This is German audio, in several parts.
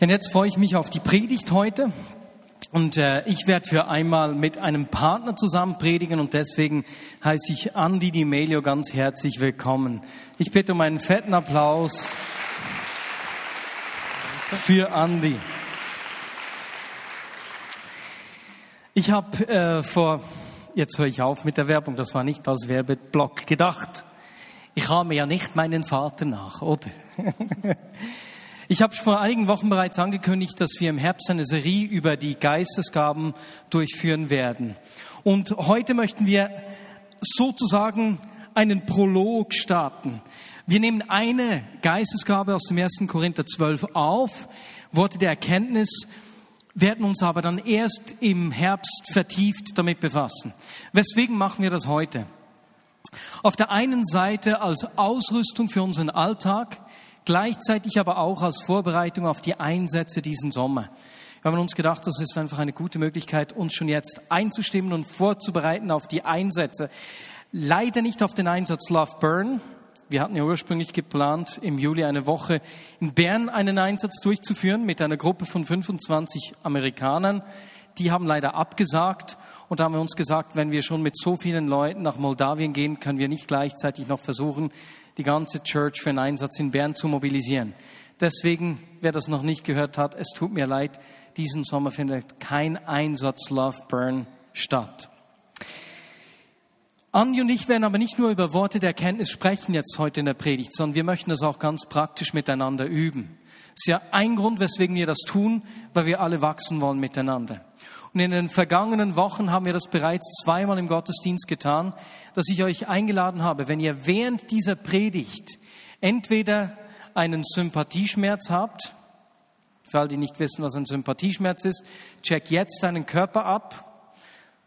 Und jetzt freue ich mich auf die Predigt heute. Und äh, ich werde für einmal mit einem Partner zusammen predigen und deswegen heiße ich Andi Di Melio ganz herzlich willkommen. Ich bitte um einen fetten Applaus für Andi. Ich habe äh, vor, jetzt höre ich auf mit der Werbung, das war nicht als Werbeblock gedacht. Ich ahme ja nicht meinen Vater nach, oder? Ich habe vor einigen Wochen bereits angekündigt, dass wir im Herbst eine Serie über die Geistesgaben durchführen werden. Und heute möchten wir sozusagen einen Prolog starten. Wir nehmen eine Geistesgabe aus dem 1. Korinther 12 auf, Worte der Erkenntnis, werden uns aber dann erst im Herbst vertieft damit befassen. Weswegen machen wir das heute? Auf der einen Seite als Ausrüstung für unseren Alltag, gleichzeitig aber auch als Vorbereitung auf die Einsätze diesen Sommer. Wir haben uns gedacht, das ist einfach eine gute Möglichkeit, uns schon jetzt einzustimmen und vorzubereiten auf die Einsätze. Leider nicht auf den Einsatz Love Burn. Wir hatten ja ursprünglich geplant, im Juli eine Woche in Bern einen Einsatz durchzuführen mit einer Gruppe von 25 Amerikanern. Die haben leider abgesagt und da haben wir uns gesagt, wenn wir schon mit so vielen Leuten nach Moldawien gehen, können wir nicht gleichzeitig noch versuchen, die ganze Church für einen Einsatz in Bern zu mobilisieren. Deswegen, wer das noch nicht gehört hat, es tut mir leid, diesen Sommer findet kein Einsatz Love Burn statt. Andi und ich werden aber nicht nur über Worte der Erkenntnis sprechen jetzt heute in der Predigt, sondern wir möchten das auch ganz praktisch miteinander üben. Das ist ja ein Grund, weswegen wir das tun, weil wir alle wachsen wollen miteinander. Und in den vergangenen Wochen haben wir das bereits zweimal im Gottesdienst getan, dass ich euch eingeladen habe, wenn ihr während dieser Predigt entweder einen Sympathieschmerz habt, für all die nicht wissen, was ein Sympathieschmerz ist, check jetzt deinen Körper ab.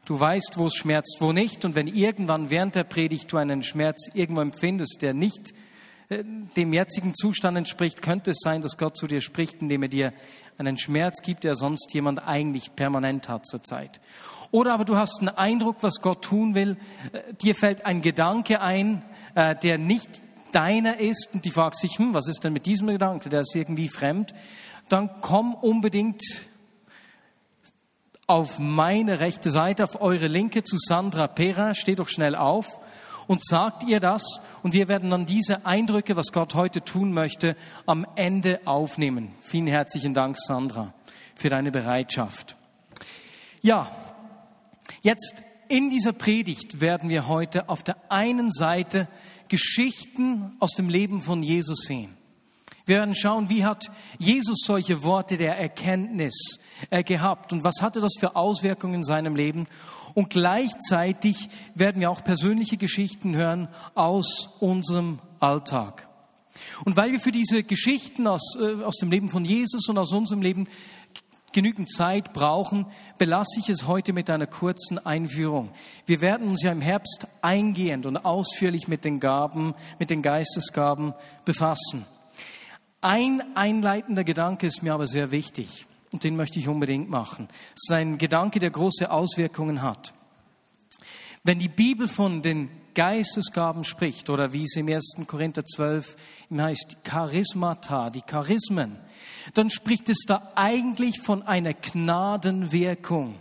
Du weißt, wo es schmerzt, wo nicht. Und wenn irgendwann während der Predigt du einen Schmerz irgendwo empfindest, der nicht äh, dem jetzigen Zustand entspricht, könnte es sein, dass Gott zu dir spricht, indem er dir einen Schmerz gibt, der sonst jemand eigentlich permanent hat zurzeit. Oder aber du hast einen Eindruck, was Gott tun will, äh, dir fällt ein Gedanke ein, äh, der nicht deiner ist und die fragst sich, hm, was ist denn mit diesem Gedanke, der ist irgendwie fremd, dann komm unbedingt auf meine rechte Seite, auf eure linke zu Sandra Pera, steh doch schnell auf und sagt ihr das und wir werden dann diese Eindrücke, was Gott heute tun möchte, am Ende aufnehmen. Vielen herzlichen Dank, Sandra, für deine Bereitschaft. Ja, jetzt in dieser Predigt werden wir heute auf der einen Seite Geschichten aus dem Leben von Jesus sehen. Wir werden schauen, wie hat Jesus solche Worte der Erkenntnis äh, gehabt und was hatte das für Auswirkungen in seinem Leben und gleichzeitig werden wir auch persönliche Geschichten hören aus unserem Alltag. Und weil wir für diese Geschichten aus, äh, aus dem Leben von Jesus und aus unserem Leben genügend Zeit brauchen, belasse ich es heute mit einer kurzen Einführung. Wir werden uns ja im Herbst eingehend und ausführlich mit den Gaben, mit den Geistesgaben befassen. Ein einleitender Gedanke ist mir aber sehr wichtig und den möchte ich unbedingt machen. Es ist ein Gedanke, der große Auswirkungen hat. Wenn die Bibel von den Geistesgaben spricht oder wie es im 1. Korinther 12 heißt, Charismata, die Charismen, dann spricht es da eigentlich von einer Gnadenwirkung.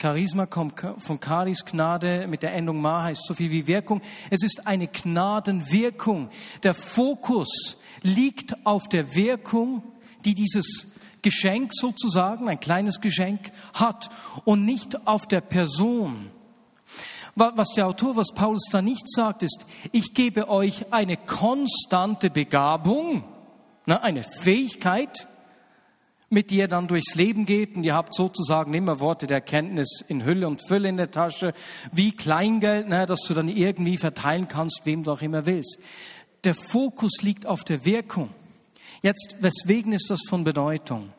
Charisma kommt von Charis Gnade mit der Endung ma heißt so viel wie Wirkung. Es ist eine Gnadenwirkung. Der Fokus liegt auf der Wirkung, die dieses Geschenk sozusagen, ein kleines Geschenk hat und nicht auf der Person. Was der Autor, was Paulus da nicht sagt, ist, ich gebe euch eine konstante Begabung, ne, eine Fähigkeit, mit der ihr dann durchs Leben geht und ihr habt sozusagen immer Worte der Erkenntnis in Hülle und Fülle in der Tasche, wie Kleingeld, ne, dass du dann irgendwie verteilen kannst, wem du auch immer willst. Der Fokus liegt auf der Wirkung. Jetzt, weswegen ist das von Bedeutung?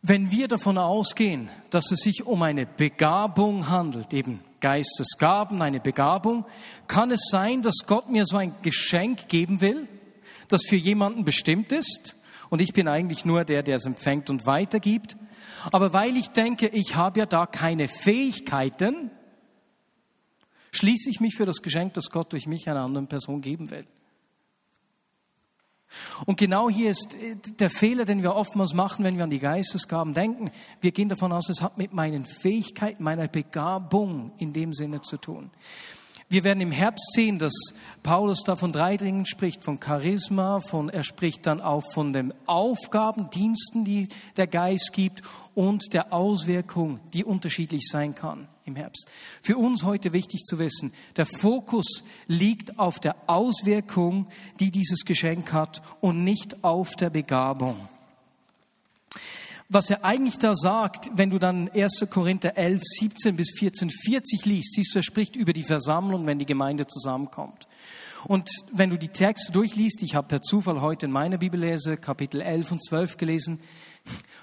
Wenn wir davon ausgehen, dass es sich um eine Begabung handelt, eben Geistesgaben, eine Begabung, kann es sein, dass Gott mir so ein Geschenk geben will, das für jemanden bestimmt ist und ich bin eigentlich nur der, der es empfängt und weitergibt. Aber weil ich denke, ich habe ja da keine Fähigkeiten, schließe ich mich für das Geschenk, das Gott durch mich einer anderen Person geben will. Und genau hier ist äh, der Fehler, den wir oftmals machen, wenn wir an die Geistesgaben denken. Wir gehen davon aus, es hat mit meinen Fähigkeiten, meiner Begabung in dem Sinne zu tun. Wir werden im Herbst sehen, dass Paulus da von drei Dingen spricht, von Charisma, von, er spricht dann auch von den Aufgaben, Diensten, die der Geist gibt und der Auswirkung, die unterschiedlich sein kann im Herbst. Für uns heute wichtig zu wissen, der Fokus liegt auf der Auswirkung, die dieses Geschenk hat und nicht auf der Begabung. Was er eigentlich da sagt, wenn du dann 1. Korinther 11, 17 bis 14, 40 liest, siehst du, er spricht über die Versammlung, wenn die Gemeinde zusammenkommt. Und wenn du die Texte durchliest, ich habe per Zufall heute in meiner Bibellese Kapitel 11 und 12 gelesen,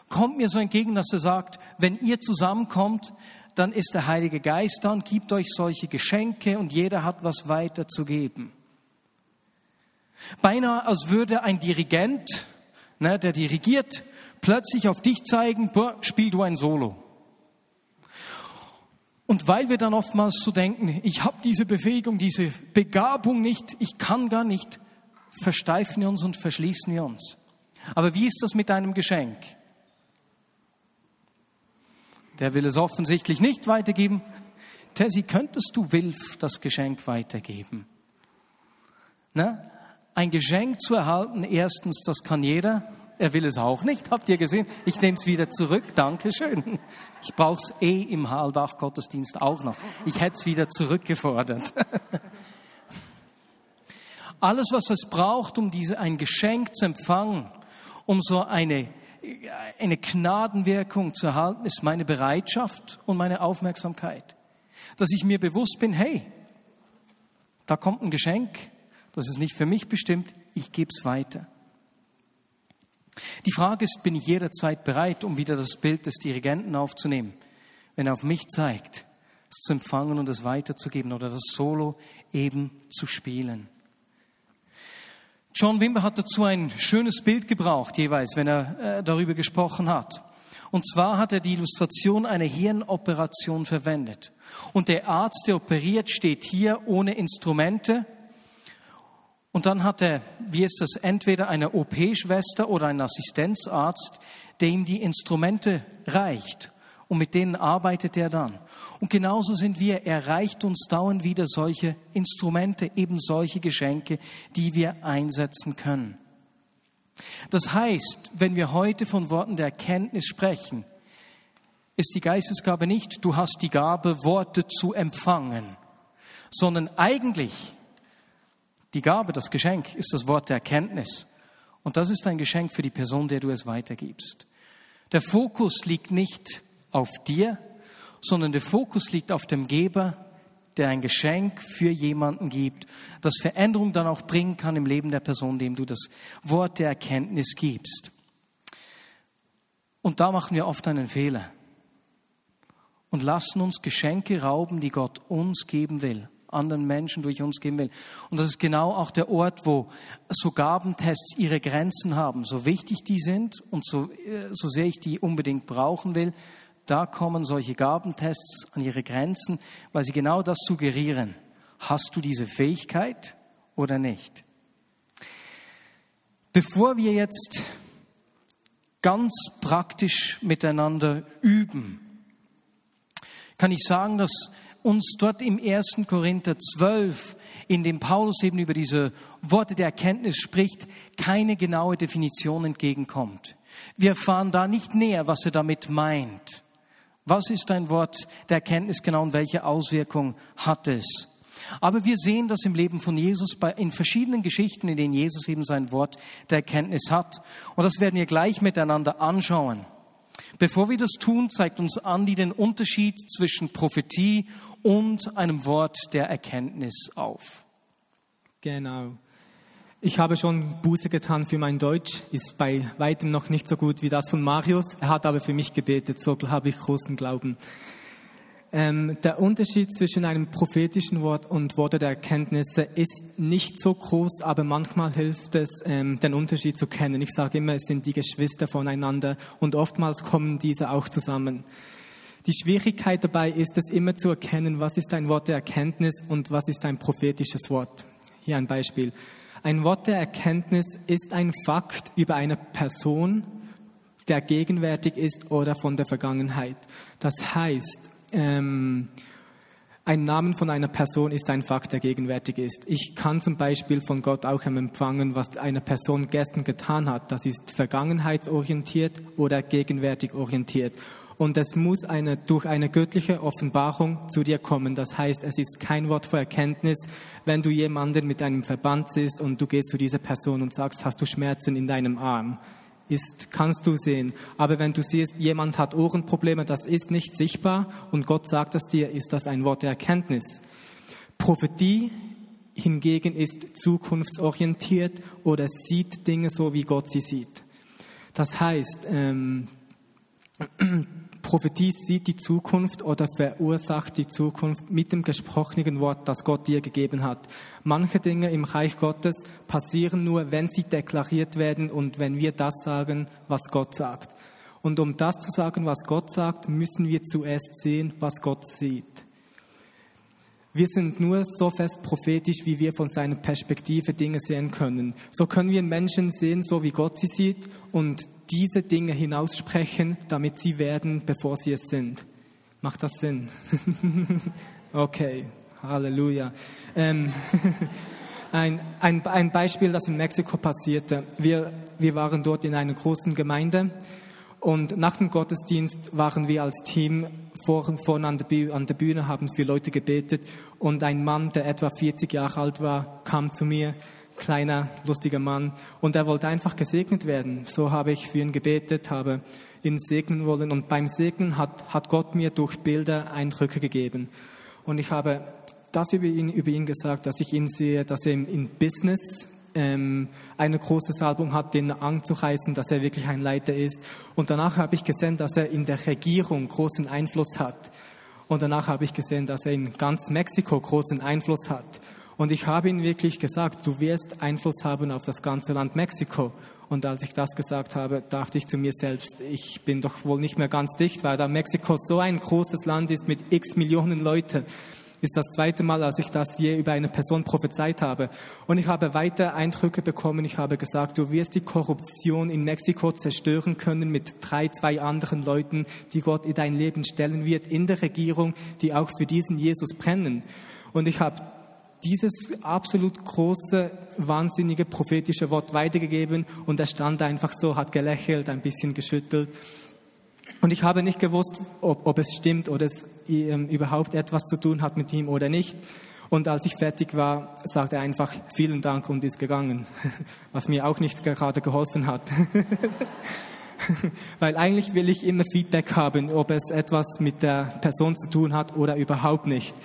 kommt mir so entgegen, dass er sagt, wenn ihr zusammenkommt, dann ist der Heilige Geist da und gibt euch solche Geschenke und jeder hat was weiterzugeben. Beinahe als würde ein Dirigent, ne, der dirigiert, plötzlich auf dich zeigen, boah, spiel du ein Solo. Und weil wir dann oftmals so denken, ich habe diese Befähigung, diese Begabung nicht, ich kann gar nicht, versteifen wir uns und verschließen wir uns. Aber wie ist das mit deinem Geschenk? Der will es offensichtlich nicht weitergeben. Tessie, könntest du Wilf das Geschenk weitergeben? Ne? Ein Geschenk zu erhalten, erstens, das kann jeder. Er will es auch nicht. Habt ihr gesehen? Ich nehme es wieder zurück. Dankeschön. Ich brauche es eh im Hallbach-Gottesdienst auch noch. Ich hätte es wieder zurückgefordert. Alles, was es braucht, um diese, ein Geschenk zu empfangen, um so eine, eine Gnadenwirkung zu erhalten, ist meine Bereitschaft und meine Aufmerksamkeit. Dass ich mir bewusst bin, hey, da kommt ein Geschenk, das ist nicht für mich bestimmt, ich gebe es weiter. Die Frage ist, bin ich jederzeit bereit, um wieder das Bild des Dirigenten aufzunehmen, wenn er auf mich zeigt, es zu empfangen und es weiterzugeben oder das Solo eben zu spielen. John Wimber hat dazu ein schönes Bild gebraucht, jeweils, wenn er äh, darüber gesprochen hat. Und zwar hat er die Illustration einer Hirnoperation verwendet. Und der Arzt, der operiert, steht hier ohne Instrumente und dann hat er, wie ist das, entweder eine OP-Schwester oder ein Assistenzarzt, der ihm die Instrumente reicht. Und mit denen arbeitet er dann. Und genauso sind wir. Er reicht uns dauernd wieder solche Instrumente, eben solche Geschenke, die wir einsetzen können. Das heißt, wenn wir heute von Worten der Erkenntnis sprechen, ist die Geistesgabe nicht, du hast die Gabe, Worte zu empfangen, sondern eigentlich die Gabe, das Geschenk ist das Wort der Erkenntnis. Und das ist ein Geschenk für die Person, der du es weitergibst. Der Fokus liegt nicht auf dir, sondern der Fokus liegt auf dem Geber, der ein Geschenk für jemanden gibt, das Veränderung dann auch bringen kann im Leben der Person, dem du das Wort der Erkenntnis gibst. Und da machen wir oft einen Fehler und lassen uns Geschenke rauben, die Gott uns geben will anderen Menschen durch uns geben will. Und das ist genau auch der Ort, wo so Gabentests ihre Grenzen haben, so wichtig die sind und so, äh, so sehr ich die unbedingt brauchen will. Da kommen solche Gabentests an ihre Grenzen, weil sie genau das suggerieren. Hast du diese Fähigkeit oder nicht? Bevor wir jetzt ganz praktisch miteinander üben, kann ich sagen, dass uns dort im 1. Korinther 12, in dem Paulus eben über diese Worte der Erkenntnis spricht, keine genaue Definition entgegenkommt. Wir erfahren da nicht näher, was er damit meint. Was ist ein Wort der Erkenntnis genau und welche Auswirkung hat es? Aber wir sehen das im Leben von Jesus bei, in verschiedenen Geschichten, in denen Jesus eben sein Wort der Erkenntnis hat. Und das werden wir gleich miteinander anschauen. Bevor wir das tun, zeigt uns Andi den Unterschied zwischen Prophetie und einem Wort der Erkenntnis auf. Genau. Ich habe schon Buße getan für mein Deutsch, ist bei weitem noch nicht so gut wie das von Marius. Er hat aber für mich gebetet, so habe ich großen Glauben. Ähm, der Unterschied zwischen einem prophetischen Wort und Worte der Erkenntnisse ist nicht so groß, aber manchmal hilft es, ähm, den Unterschied zu kennen. Ich sage immer, es sind die Geschwister voneinander und oftmals kommen diese auch zusammen. Die Schwierigkeit dabei ist es immer zu erkennen, was ist ein Wort der Erkenntnis und was ist ein prophetisches Wort. Hier ein Beispiel. Ein Wort der Erkenntnis ist ein Fakt über eine Person, der gegenwärtig ist oder von der Vergangenheit. Das heißt, ähm, ein Name von einer Person ist ein Fakt, der gegenwärtig ist. Ich kann zum Beispiel von Gott auch empfangen, was eine Person gestern getan hat. Das ist vergangenheitsorientiert oder gegenwärtig orientiert. Und es muss eine, durch eine göttliche Offenbarung zu dir kommen. Das heißt, es ist kein Wort vor Erkenntnis, wenn du jemanden mit einem Verband siehst und du gehst zu dieser Person und sagst, hast du Schmerzen in deinem Arm? ist, kannst du sehen. Aber wenn du siehst, jemand hat Ohrenprobleme, das ist nicht sichtbar und Gott sagt es dir, ist das ein Wort der Erkenntnis. Prophetie hingegen ist zukunftsorientiert oder sieht Dinge so, wie Gott sie sieht. Das heißt, ähm, Prophetie sieht die Zukunft oder verursacht die Zukunft mit dem gesprochenen Wort, das Gott dir gegeben hat. Manche Dinge im Reich Gottes passieren nur, wenn sie deklariert werden und wenn wir das sagen, was Gott sagt. Und um das zu sagen, was Gott sagt, müssen wir zuerst sehen, was Gott sieht. Wir sind nur so fest prophetisch, wie wir von seiner Perspektive Dinge sehen können. So können wir Menschen sehen, so wie Gott sie sieht und diese Dinge hinaussprechen, damit sie werden, bevor sie es sind. Macht das Sinn? okay, Halleluja. Ähm, ein, ein, ein Beispiel, das in Mexiko passierte. Wir, wir waren dort in einer großen Gemeinde und nach dem Gottesdienst waren wir als Team vor, vorne an der, an der Bühne, haben für Leute gebetet und ein Mann, der etwa 40 Jahre alt war, kam zu mir, kleiner, lustiger Mann, und er wollte einfach gesegnet werden. So habe ich für ihn gebetet, habe ihn segnen wollen und beim Segnen hat, hat Gott mir durch Bilder Eindrücke gegeben. Und ich habe das über ihn, über ihn gesagt, dass ich ihn sehe, dass er in Business ähm, eine große Salbung hat, den anzureißen, dass er wirklich ein Leiter ist. Und danach habe ich gesehen, dass er in der Regierung großen Einfluss hat. Und danach habe ich gesehen, dass er in ganz Mexiko großen Einfluss hat. Und ich habe ihm wirklich gesagt, du wirst Einfluss haben auf das ganze Land Mexiko. Und als ich das gesagt habe, dachte ich zu mir selbst, ich bin doch wohl nicht mehr ganz dicht, weil da Mexiko so ein großes Land ist mit x Millionen Leuten ist das zweite Mal, als ich das je über eine Person prophezeit habe. Und ich habe weiter Eindrücke bekommen. Ich habe gesagt, du wirst die Korruption in Mexiko zerstören können mit drei, zwei anderen Leuten, die Gott in dein Leben stellen wird, in der Regierung, die auch für diesen Jesus brennen. Und ich habe dieses absolut große, wahnsinnige prophetische Wort weitergegeben und er stand einfach so, hat gelächelt, ein bisschen geschüttelt und ich habe nicht gewusst, ob, ob es stimmt oder es ähm, überhaupt etwas zu tun hat mit ihm oder nicht. Und als ich fertig war, sagte er einfach vielen Dank und ist gegangen, was mir auch nicht gerade geholfen hat. Weil eigentlich will ich immer Feedback haben, ob es etwas mit der Person zu tun hat oder überhaupt nicht.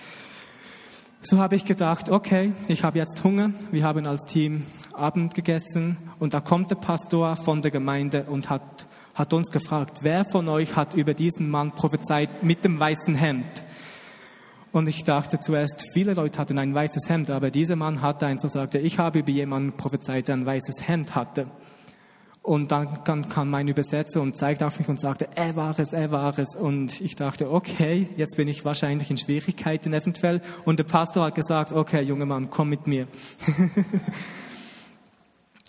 So habe ich gedacht, okay, ich habe jetzt Hunger. Wir haben als Team Abend gegessen und da kommt der Pastor von der Gemeinde und hat hat uns gefragt, wer von euch hat über diesen Mann prophezeit mit dem weißen Hemd? Und ich dachte zuerst, viele Leute hatten ein weißes Hemd, aber dieser Mann hatte eins und sagte, ich habe über jemanden prophezeit, der ein weißes Hemd hatte. Und dann, dann kam mein Übersetzer und zeigte auf mich und sagte, er war es, er war es. Und ich dachte, okay, jetzt bin ich wahrscheinlich in Schwierigkeiten eventuell. Und der Pastor hat gesagt, okay, junger Mann, komm mit mir.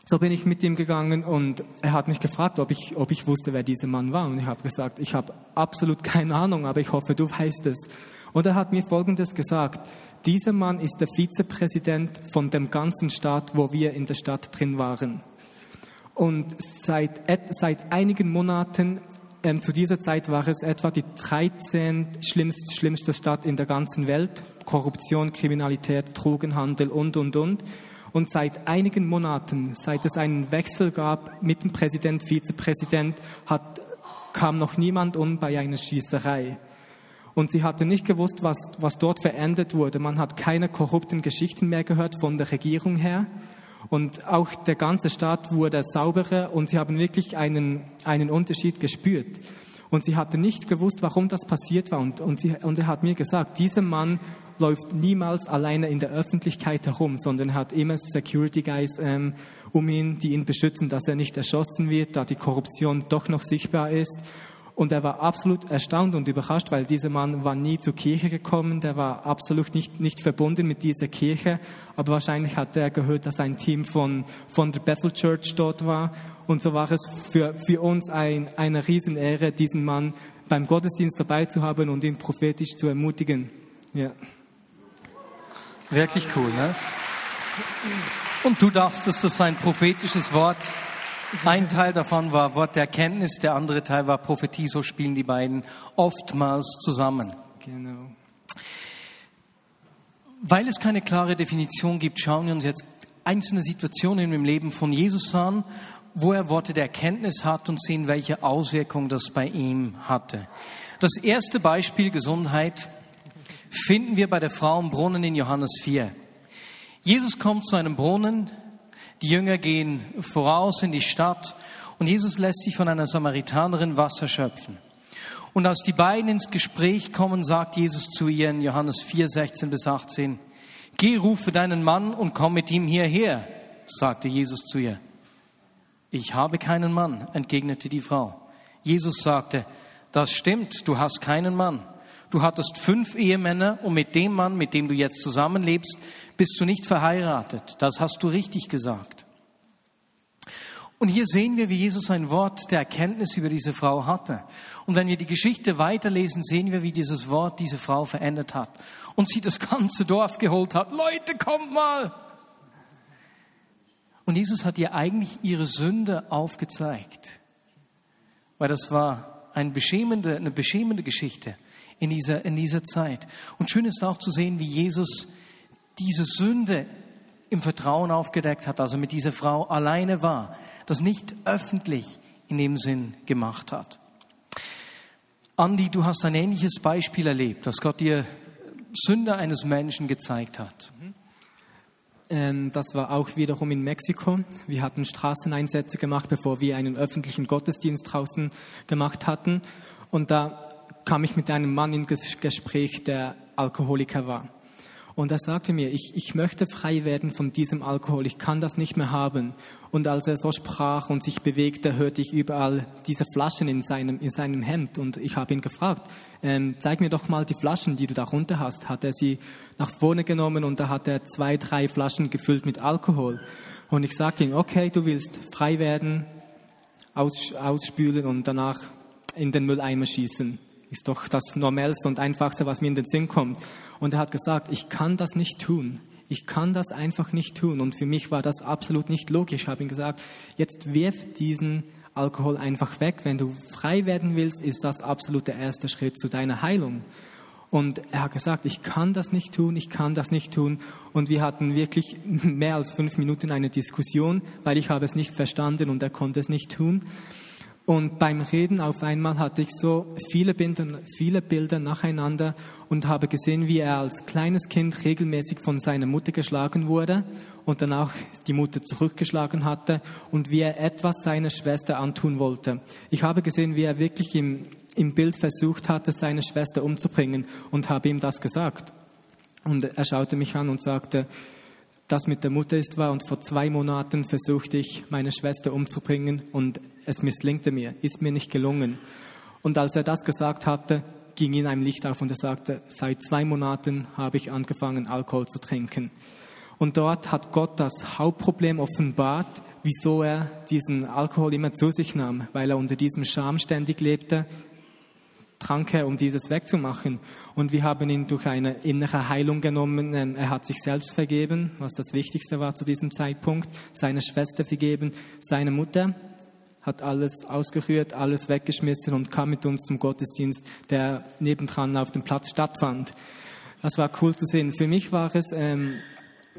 So bin ich mit ihm gegangen und er hat mich gefragt, ob ich, ob ich wusste, wer dieser Mann war. Und ich habe gesagt, ich habe absolut keine Ahnung, aber ich hoffe, du weißt es. Und er hat mir Folgendes gesagt. Dieser Mann ist der Vizepräsident von dem ganzen Staat, wo wir in der Stadt drin waren. Und seit, seit einigen Monaten, ähm, zu dieser Zeit war es etwa die 13 schlimmste, schlimmste Stadt in der ganzen Welt. Korruption, Kriminalität, Drogenhandel und, und, und. Und seit einigen Monaten, seit es einen Wechsel gab mit dem Präsident, Vizepräsident, hat, kam noch niemand um bei einer Schießerei. Und sie hatte nicht gewusst, was, was dort verändert wurde. Man hat keine korrupten Geschichten mehr gehört von der Regierung her. Und auch der ganze Staat wurde sauberer und sie haben wirklich einen, einen Unterschied gespürt. Und sie hatte nicht gewusst, warum das passiert war. Und, und, sie, und er hat mir gesagt, dieser Mann läuft niemals alleine in der Öffentlichkeit herum, sondern hat immer Security Guys ähm, um ihn, die ihn beschützen, dass er nicht erschossen wird, da die Korruption doch noch sichtbar ist. Und er war absolut erstaunt und überrascht, weil dieser Mann war nie zur Kirche gekommen, der war absolut nicht, nicht verbunden mit dieser Kirche, aber wahrscheinlich hat er gehört, dass ein Team von, von der Bethel Church dort war. Und so war es für, für uns ein, eine Riesenehre, diesen Mann beim Gottesdienst dabei zu haben und ihn prophetisch zu ermutigen. Ja. Wirklich cool, ne? Und du dachtest, das ist ein prophetisches Wort. Ein Teil davon war Wort der Erkenntnis, der andere Teil war Prophetie. So spielen die beiden oftmals zusammen. Genau. Weil es keine klare Definition gibt, schauen wir uns jetzt einzelne Situationen im Leben von Jesus an, wo er Worte der Erkenntnis hat und sehen, welche Auswirkungen das bei ihm hatte. Das erste Beispiel Gesundheit finden wir bei der Frau im Brunnen in Johannes 4. Jesus kommt zu einem Brunnen, die Jünger gehen voraus in die Stadt und Jesus lässt sich von einer Samaritanerin Wasser schöpfen. Und als die beiden ins Gespräch kommen, sagt Jesus zu ihr in Johannes 4, 16 bis 18, Geh, rufe deinen Mann und komm mit ihm hierher, sagte Jesus zu ihr. Ich habe keinen Mann, entgegnete die Frau. Jesus sagte, das stimmt, du hast keinen Mann. Du hattest fünf Ehemänner und mit dem Mann, mit dem du jetzt zusammenlebst, bist du nicht verheiratet. Das hast du richtig gesagt. Und hier sehen wir, wie Jesus ein Wort der Erkenntnis über diese Frau hatte. Und wenn wir die Geschichte weiterlesen, sehen wir, wie dieses Wort diese Frau verändert hat. Und sie das ganze Dorf geholt hat. Leute, kommt mal! Und Jesus hat ihr eigentlich ihre Sünde aufgezeigt. Weil das war eine beschämende, eine beschämende Geschichte in dieser, in dieser Zeit. Und schön ist auch zu sehen, wie Jesus diese Sünde im Vertrauen aufgedeckt hat, also mit dieser Frau alleine war, das nicht öffentlich in dem Sinn gemacht hat. Andi, du hast ein ähnliches Beispiel erlebt, dass Gott dir Sünde eines Menschen gezeigt hat. Ähm, das war auch wiederum in Mexiko. Wir hatten Straßeneinsätze gemacht, bevor wir einen öffentlichen Gottesdienst draußen gemacht hatten. Und da kam ich mit einem Mann in Gespräch, der Alkoholiker war. Und er sagte mir, ich, ich möchte frei werden von diesem Alkohol, ich kann das nicht mehr haben. Und als er so sprach und sich bewegte, hörte ich überall diese Flaschen in seinem, in seinem Hemd. Und ich habe ihn gefragt, ähm, zeig mir doch mal die Flaschen, die du darunter hast. Hat er sie nach vorne genommen und da hat er zwei, drei Flaschen gefüllt mit Alkohol. Und ich sagte ihm, okay, du willst frei werden, aus, ausspülen und danach in den Mülleimer schießen. Ist doch das Normalste und Einfachste, was mir in den Sinn kommt. Und er hat gesagt, ich kann das nicht tun. Ich kann das einfach nicht tun. Und für mich war das absolut nicht logisch. Ich habe ihm gesagt, jetzt wirf diesen Alkohol einfach weg. Wenn du frei werden willst, ist das absolut der erste Schritt zu deiner Heilung. Und er hat gesagt, ich kann das nicht tun, ich kann das nicht tun. Und wir hatten wirklich mehr als fünf Minuten eine Diskussion, weil ich habe es nicht verstanden und er konnte es nicht tun. Und beim Reden auf einmal hatte ich so viele Bilder, viele Bilder nacheinander und habe gesehen, wie er als kleines Kind regelmäßig von seiner Mutter geschlagen wurde und dann auch die Mutter zurückgeschlagen hatte und wie er etwas seiner Schwester antun wollte. Ich habe gesehen, wie er wirklich im, im Bild versucht hatte, seine Schwester umzubringen und habe ihm das gesagt. Und er schaute mich an und sagte, das mit der Mutter ist wahr und vor zwei Monaten versuchte ich, meine Schwester umzubringen und es misslingte mir, ist mir nicht gelungen. Und als er das gesagt hatte, ging ihm ein Licht auf und er sagte, seit zwei Monaten habe ich angefangen, Alkohol zu trinken. Und dort hat Gott das Hauptproblem offenbart, wieso er diesen Alkohol immer zu sich nahm, weil er unter diesem Scham ständig lebte, trank er, um dieses wegzumachen. Und wir haben ihn durch eine innere Heilung genommen. Ähm, er hat sich selbst vergeben, was das Wichtigste war zu diesem Zeitpunkt, seine Schwester vergeben, seine Mutter hat alles ausgerührt, alles weggeschmissen und kam mit uns zum Gottesdienst, der nebendran auf dem Platz stattfand. Das war cool zu sehen. Für mich war es ähm,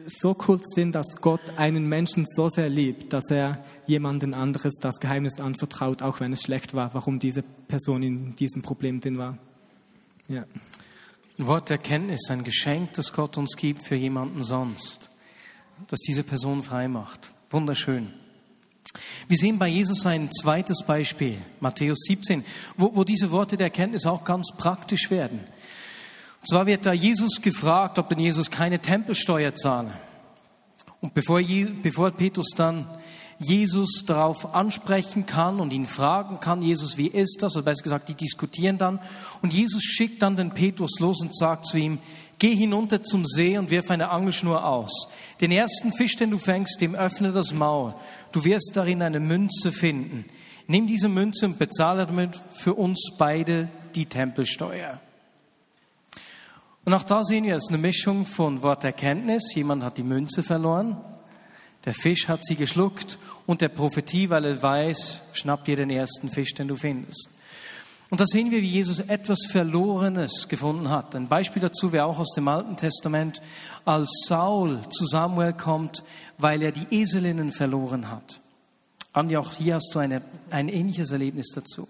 so cool sehen, dass Gott einen Menschen so sehr liebt, dass er jemanden anderes das Geheimnis anvertraut, auch wenn es schlecht war, warum diese Person in diesem Problem drin war. Ja. Ein Wort der Erkenntnis, ein Geschenk, das Gott uns gibt für jemanden sonst, das diese Person frei macht. Wunderschön. Wir sehen bei Jesus ein zweites Beispiel, Matthäus 17, wo, wo diese Worte der Erkenntnis auch ganz praktisch werden. Und zwar wird da Jesus gefragt, ob denn Jesus keine Tempelsteuer zahle. Und bevor, bevor Petrus dann Jesus darauf ansprechen kann und ihn fragen kann, Jesus, wie ist das? Oder besser gesagt, die diskutieren dann. Und Jesus schickt dann den Petrus los und sagt zu ihm, geh hinunter zum See und wirf eine Angelschnur aus. Den ersten Fisch, den du fängst, dem öffne das Maul. Du wirst darin eine Münze finden. Nimm diese Münze und bezahle damit für uns beide die Tempelsteuer. Und auch da sehen wir, es ist eine Mischung von Worterkenntnis. Jemand hat die Münze verloren. Der Fisch hat sie geschluckt und der Prophetie, weil er weiß, schnapp dir den ersten Fisch, den du findest. Und da sehen wir, wie Jesus etwas Verlorenes gefunden hat. Ein Beispiel dazu wäre auch aus dem Alten Testament, als Saul zu Samuel kommt, weil er die Eselinnen verloren hat. Andi, auch hier hast du eine, ein ähnliches Erlebnis dazu.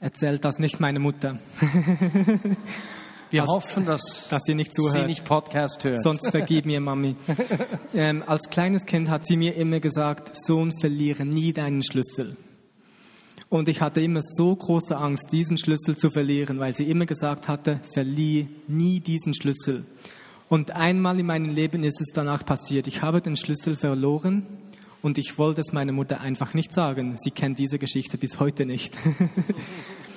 Erzählt das nicht meine Mutter. Wir dass, hoffen, dass, dass sie nicht zuhört. Sie nicht Podcast hört. Sonst vergib mir, Mami. ähm, als kleines Kind hat sie mir immer gesagt, Sohn, verliere nie deinen Schlüssel. Und ich hatte immer so große Angst, diesen Schlüssel zu verlieren, weil sie immer gesagt hatte, verliere nie diesen Schlüssel. Und einmal in meinem Leben ist es danach passiert. Ich habe den Schlüssel verloren und ich wollte es meiner Mutter einfach nicht sagen. Sie kennt diese Geschichte bis heute nicht.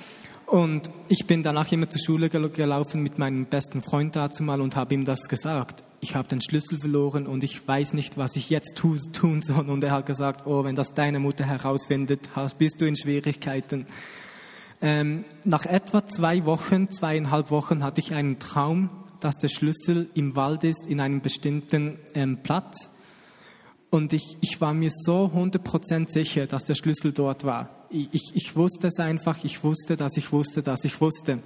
Und ich bin danach immer zur Schule gelaufen mit meinem besten Freund dazu mal und habe ihm das gesagt. Ich habe den Schlüssel verloren und ich weiß nicht, was ich jetzt tun soll. Und er hat gesagt, oh, wenn das deine Mutter herausfindet, bist du in Schwierigkeiten. Ähm, nach etwa zwei Wochen, zweieinhalb Wochen hatte ich einen Traum, dass der Schlüssel im Wald ist, in einem bestimmten ähm, Platz. Und ich, ich war mir so 100% sicher, dass der Schlüssel dort war. Ich, ich, ich wusste es einfach, ich wusste, dass ich wusste, dass ich wusste.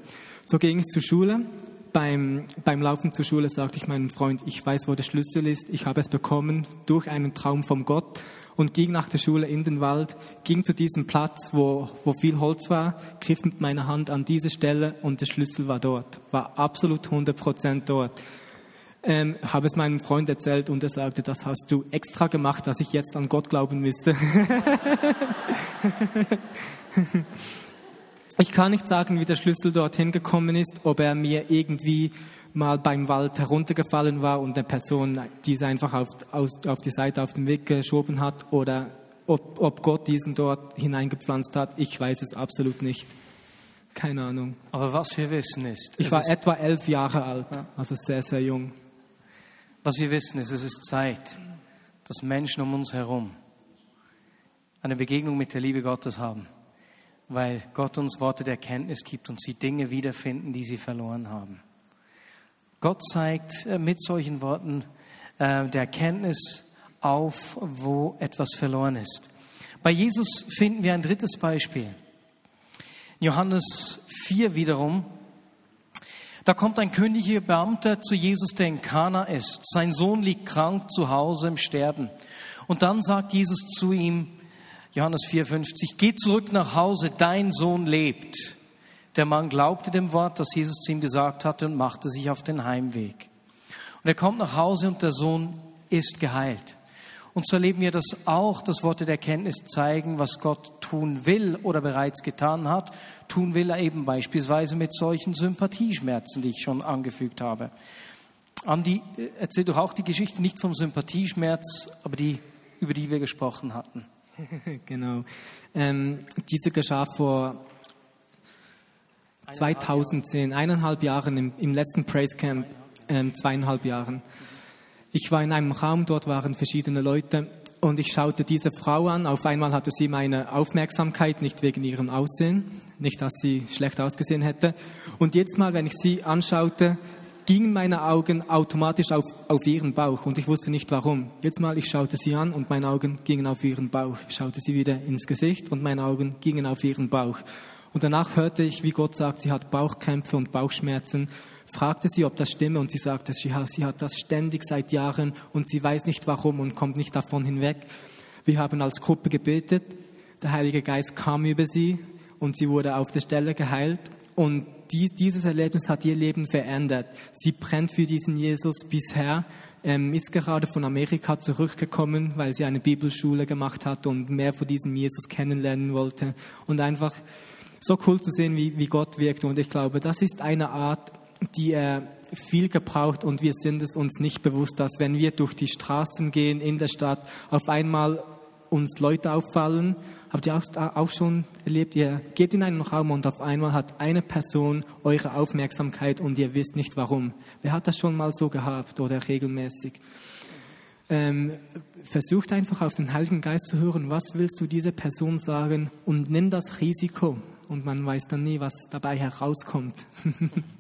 So ging ich zur Schule. Beim, beim Laufen zur Schule sagte ich meinem Freund, ich weiß, wo der Schlüssel ist, ich habe es bekommen durch einen Traum vom Gott und ging nach der Schule in den Wald, ging zu diesem Platz, wo, wo viel Holz war, griff mit meiner Hand an diese Stelle und der Schlüssel war dort, war absolut 100% dort ähm, habe es meinem Freund erzählt und er sagte, das hast du extra gemacht, dass ich jetzt an Gott glauben müsste. ich kann nicht sagen, wie der Schlüssel dorthin gekommen ist, ob er mir irgendwie mal beim Wald heruntergefallen war und eine Person diese einfach auf, aus, auf die Seite auf den Weg geschoben hat oder ob, ob Gott diesen dort hineingepflanzt hat. Ich weiß es absolut nicht. Keine Ahnung. Aber was wir wissen ist. Ich war etwa elf Jahre alt, also sehr, sehr jung. Was wir wissen ist, es ist Zeit, dass Menschen um uns herum eine Begegnung mit der Liebe Gottes haben, weil Gott uns Worte der Erkenntnis gibt und sie Dinge wiederfinden, die sie verloren haben. Gott zeigt äh, mit solchen Worten äh, der Erkenntnis auf, wo etwas verloren ist. Bei Jesus finden wir ein drittes Beispiel. Johannes 4 wiederum da kommt ein königlicher Beamter zu Jesus, der in Kana ist. Sein Sohn liegt krank zu Hause im Sterben. Und dann sagt Jesus zu ihm, Johannes 4,50, geh zurück nach Hause, dein Sohn lebt. Der Mann glaubte dem Wort, das Jesus zu ihm gesagt hatte und machte sich auf den Heimweg. Und er kommt nach Hause und der Sohn ist geheilt. Und so erleben wir das auch, dass Worte der Kenntnis zeigen, was Gott tun will oder bereits getan hat. Tun will er eben beispielsweise mit solchen Sympathieschmerzen, die ich schon angefügt habe. Andi, erzähl doch auch die Geschichte nicht vom Sympathieschmerz, aber die, über die wir gesprochen hatten. genau. Ähm, diese geschah vor 2010, eineinhalb Jahren im, im letzten Praise Camp, ähm, zweieinhalb Jahren. Ich war in einem Raum, dort waren verschiedene Leute und ich schaute diese Frau an. Auf einmal hatte sie meine Aufmerksamkeit, nicht wegen ihrem Aussehen, nicht, dass sie schlecht ausgesehen hätte. Und jetzt mal, wenn ich sie anschaute, gingen meine Augen automatisch auf, auf ihren Bauch und ich wusste nicht warum. Jetzt mal, ich schaute sie an und meine Augen gingen auf ihren Bauch. Ich schaute sie wieder ins Gesicht und meine Augen gingen auf ihren Bauch. Und danach hörte ich, wie Gott sagt, sie hat Bauchkrämpfe und Bauchschmerzen fragte sie, ob das stimme und sie sagte, sie hat das ständig seit Jahren und sie weiß nicht warum und kommt nicht davon hinweg. Wir haben als Gruppe gebetet, der Heilige Geist kam über sie und sie wurde auf der Stelle geheilt und dieses Erlebnis hat ihr Leben verändert. Sie brennt für diesen Jesus bisher, ähm, ist gerade von Amerika zurückgekommen, weil sie eine Bibelschule gemacht hat und mehr von diesem Jesus kennenlernen wollte und einfach so cool zu sehen, wie, wie Gott wirkt. Und ich glaube, das ist eine Art, die er viel gebraucht und wir sind es uns nicht bewusst, dass wenn wir durch die Straßen gehen in der Stadt, auf einmal uns Leute auffallen. Habt ihr auch, auch schon erlebt, ihr geht in einen Raum und auf einmal hat eine Person eure Aufmerksamkeit und ihr wisst nicht warum. Wer hat das schon mal so gehabt oder regelmäßig? Ähm, versucht einfach auf den Heiligen Geist zu hören, was willst du dieser Person sagen und nimm das Risiko und man weiß dann nie, was dabei herauskommt.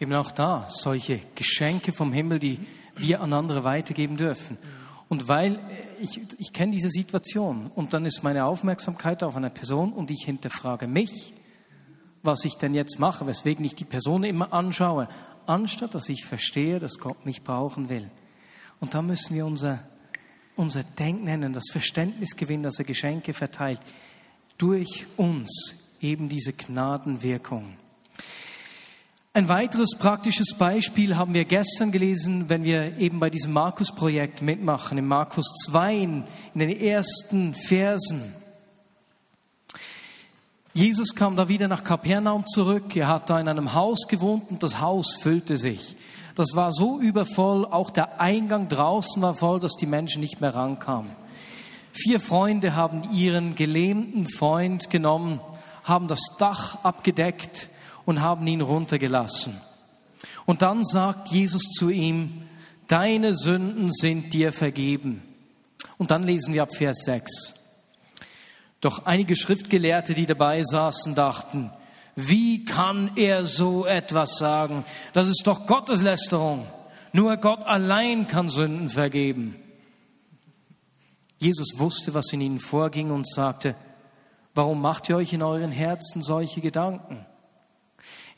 Eben auch da solche Geschenke vom Himmel, die wir an andere weitergeben dürfen. Und weil ich, ich kenne diese Situation und dann ist meine Aufmerksamkeit auf eine Person und ich hinterfrage mich, was ich denn jetzt mache, weswegen ich die Person immer anschaue, anstatt dass ich verstehe, dass Gott mich brauchen will. Und da müssen wir unser, unser Denken nennen, das Verständnis gewinnen, dass er Geschenke verteilt. Durch uns eben diese Gnadenwirkung. Ein weiteres praktisches Beispiel haben wir gestern gelesen, wenn wir eben bei diesem Markus-Projekt mitmachen, in Markus 2, in, den ersten Versen. Jesus kam da wieder nach Kapernaum zurück. Er hat da in einem Haus gewohnt und das Haus füllte sich. Das war so übervoll, auch der Eingang draußen war voll, dass die Menschen nicht mehr rankamen. Vier Freunde haben ihren gelähmten Freund genommen, haben das Dach abgedeckt und haben ihn runtergelassen. Und dann sagt Jesus zu ihm, deine Sünden sind dir vergeben. Und dann lesen wir ab Vers 6. Doch einige Schriftgelehrte, die dabei saßen, dachten, wie kann er so etwas sagen? Das ist doch Gotteslästerung. Nur Gott allein kann Sünden vergeben. Jesus wusste, was in ihnen vorging und sagte, warum macht ihr euch in euren Herzen solche Gedanken?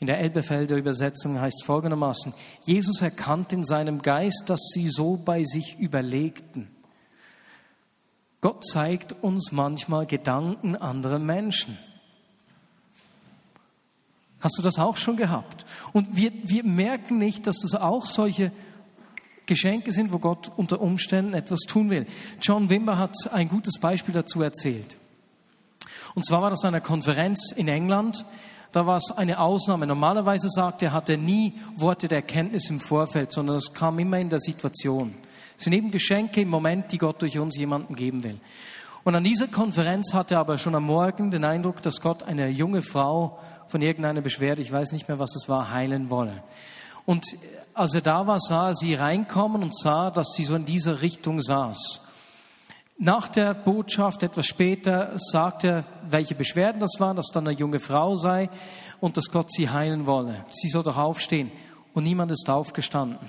In der Elbefelder Übersetzung heißt folgendermaßen, Jesus erkannte in seinem Geist, dass sie so bei sich überlegten. Gott zeigt uns manchmal Gedanken anderer Menschen. Hast du das auch schon gehabt? Und wir, wir merken nicht, dass das auch solche Geschenke sind, wo Gott unter Umständen etwas tun will. John Wimber hat ein gutes Beispiel dazu erzählt. Und zwar war das eine Konferenz in England, da war es eine Ausnahme. Normalerweise sagt er, hat er nie Worte der Erkenntnis im Vorfeld, sondern es kam immer in der Situation. Es sind eben Geschenke im Moment, die Gott durch uns jemandem geben will. Und an dieser Konferenz hatte er aber schon am Morgen den Eindruck, dass Gott eine junge Frau von irgendeiner Beschwerde, ich weiß nicht mehr, was es war, heilen wolle. Und als er da war, sah er sie reinkommen und sah, dass sie so in dieser Richtung saß. Nach der Botschaft, etwas später, sagt er, welche Beschwerden das waren, dass dann eine junge Frau sei und dass Gott sie heilen wolle. Sie soll doch aufstehen. Und niemand ist aufgestanden.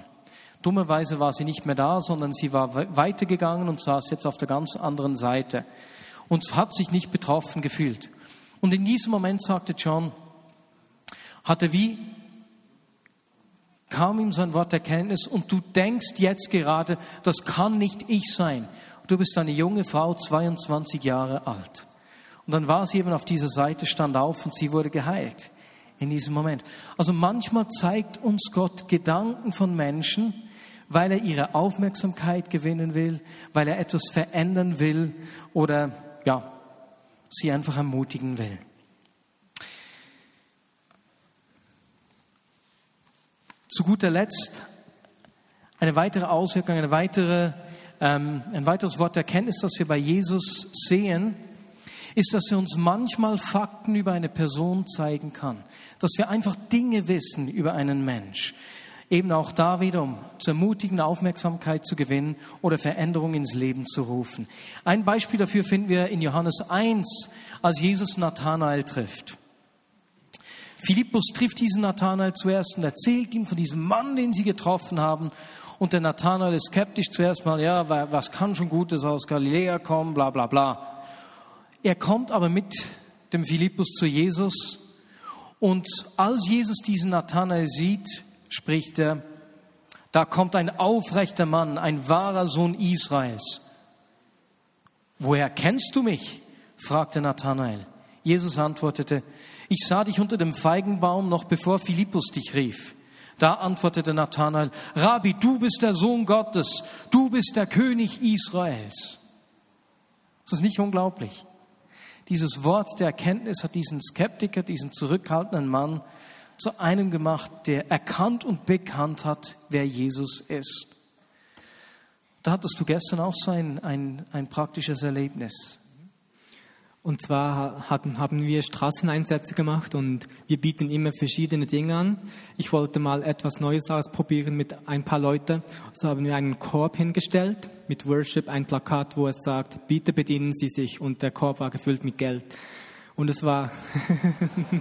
Dummerweise war sie nicht mehr da, sondern sie war weitergegangen und saß jetzt auf der ganz anderen Seite und hat sich nicht betroffen gefühlt. Und in diesem Moment sagte John, hatte wie, kam ihm so ein Wort Erkenntnis und du denkst jetzt gerade, das kann nicht ich sein du bist eine junge Frau, 22 Jahre alt. Und dann war sie eben auf dieser Seite, stand auf und sie wurde geheilt in diesem Moment. Also manchmal zeigt uns Gott Gedanken von Menschen, weil er ihre Aufmerksamkeit gewinnen will, weil er etwas verändern will oder ja, sie einfach ermutigen will. Zu guter Letzt eine weitere Auswirkung, eine weitere ein weiteres Wort der Erkenntnis, das wir bei Jesus sehen, ist, dass er uns manchmal Fakten über eine Person zeigen kann. Dass wir einfach Dinge wissen über einen Mensch. Eben auch da wieder, um zu ermutigen, Aufmerksamkeit zu gewinnen oder Veränderungen ins Leben zu rufen. Ein Beispiel dafür finden wir in Johannes 1, als Jesus Nathanael trifft. Philippus trifft diesen Nathanael zuerst und erzählt ihm von diesem Mann, den sie getroffen haben. Und der Nathanael ist skeptisch zuerst mal, ja, was kann schon Gutes aus Galiläa kommen, bla bla bla. Er kommt aber mit dem Philippus zu Jesus und als Jesus diesen Nathanael sieht, spricht er, da kommt ein aufrechter Mann, ein wahrer Sohn Israels. Woher kennst du mich? fragte Nathanael. Jesus antwortete, ich sah dich unter dem Feigenbaum noch bevor Philippus dich rief. Da antwortete Nathanael, Rabbi, du bist der Sohn Gottes, du bist der König Israels. Das ist nicht unglaublich. Dieses Wort der Erkenntnis hat diesen Skeptiker, diesen zurückhaltenden Mann zu einem gemacht, der erkannt und bekannt hat, wer Jesus ist. Da hattest du gestern auch so ein, ein, ein praktisches Erlebnis. Und zwar haben wir Straßeneinsätze gemacht und wir bieten immer verschiedene Dinge an. Ich wollte mal etwas Neues ausprobieren mit ein paar Leuten. So haben wir einen Korb hingestellt mit Worship, ein Plakat, wo es sagt, bitte bedienen Sie sich. Und der Korb war gefüllt mit Geld. Und es war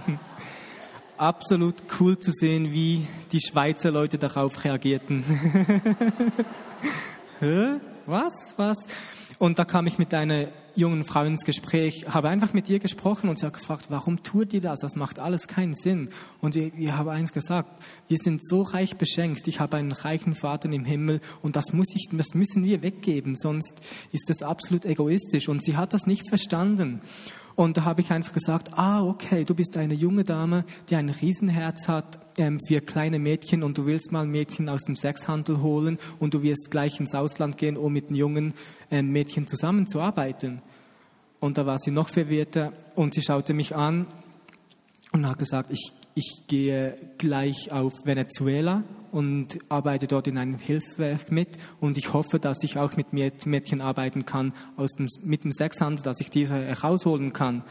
absolut cool zu sehen, wie die Schweizer Leute darauf reagierten. Was? Was? Und da kam ich mit einer jungen Frau ins Gespräch, habe einfach mit ihr gesprochen und sie hat gefragt, warum tut ihr das? Das macht alles keinen Sinn. Und ich, ich habe eins gesagt, wir sind so reich beschenkt, ich habe einen reichen Vater im Himmel und das, muss ich, das müssen wir weggeben, sonst ist das absolut egoistisch. Und sie hat das nicht verstanden. Und da habe ich einfach gesagt, ah, okay, du bist eine junge Dame, die ein Riesenherz hat ähm, für kleine Mädchen und du willst mal Mädchen aus dem Sexhandel holen und du wirst gleich ins Ausland gehen, um mit jungen ähm, Mädchen zusammenzuarbeiten. Und da war sie noch verwirrter und sie schaute mich an und hat gesagt, ich, ich gehe gleich auf Venezuela und arbeite dort in einem Hilfswerk mit und ich hoffe, dass ich auch mit Mädchen arbeiten kann aus dem, mit dem Sexhandel, dass ich diese herausholen kann.